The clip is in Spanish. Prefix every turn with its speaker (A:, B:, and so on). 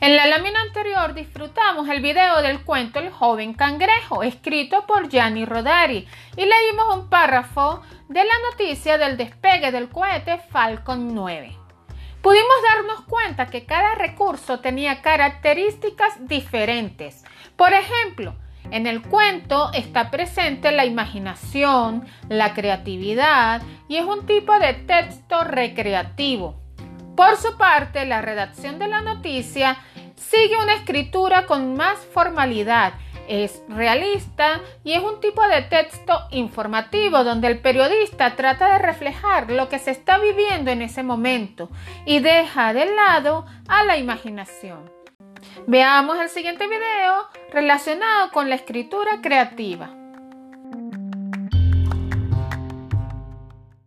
A: En la lámina anterior disfrutamos el video del cuento El joven cangrejo, escrito por Gianni Rodari, y leímos un párrafo de la noticia del despegue del cohete Falcon 9. Pudimos darnos cuenta que cada recurso tenía características diferentes. Por ejemplo, en el cuento está presente la imaginación, la creatividad y es un tipo de texto recreativo. Por su parte, la redacción de la noticia sigue una escritura con más formalidad, es realista y es un tipo de texto informativo donde el periodista trata de reflejar lo que se está viviendo en ese momento y deja de lado a la imaginación. Veamos el siguiente video relacionado con la escritura creativa.